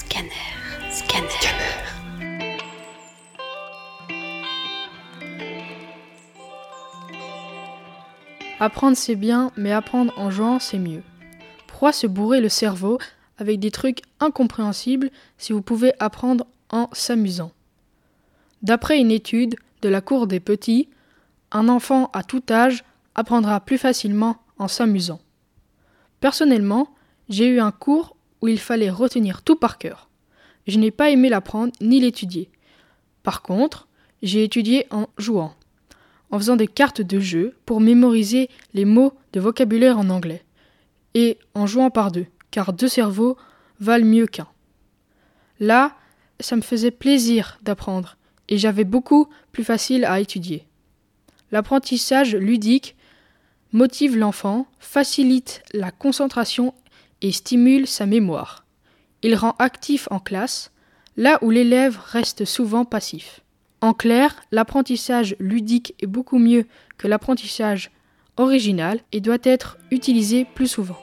Scanner. Scanner. Apprendre c'est bien, mais apprendre en jouant c'est mieux. Pourquoi se bourrer le cerveau avec des trucs incompréhensibles si vous pouvez apprendre en s'amusant? D'après une étude de la cour des petits, un enfant à tout âge apprendra plus facilement en s'amusant. Personnellement, j'ai eu un cours où il fallait retenir tout par cœur. Je n'ai pas aimé l'apprendre ni l'étudier. Par contre, j'ai étudié en jouant, en faisant des cartes de jeu pour mémoriser les mots de vocabulaire en anglais, et en jouant par deux, car deux cerveaux valent mieux qu'un. Là, ça me faisait plaisir d'apprendre, et j'avais beaucoup plus facile à étudier. L'apprentissage ludique motive l'enfant, facilite la concentration et stimule sa mémoire. Il rend actif en classe, là où l'élève reste souvent passif. En clair, l'apprentissage ludique est beaucoup mieux que l'apprentissage original et doit être utilisé plus souvent.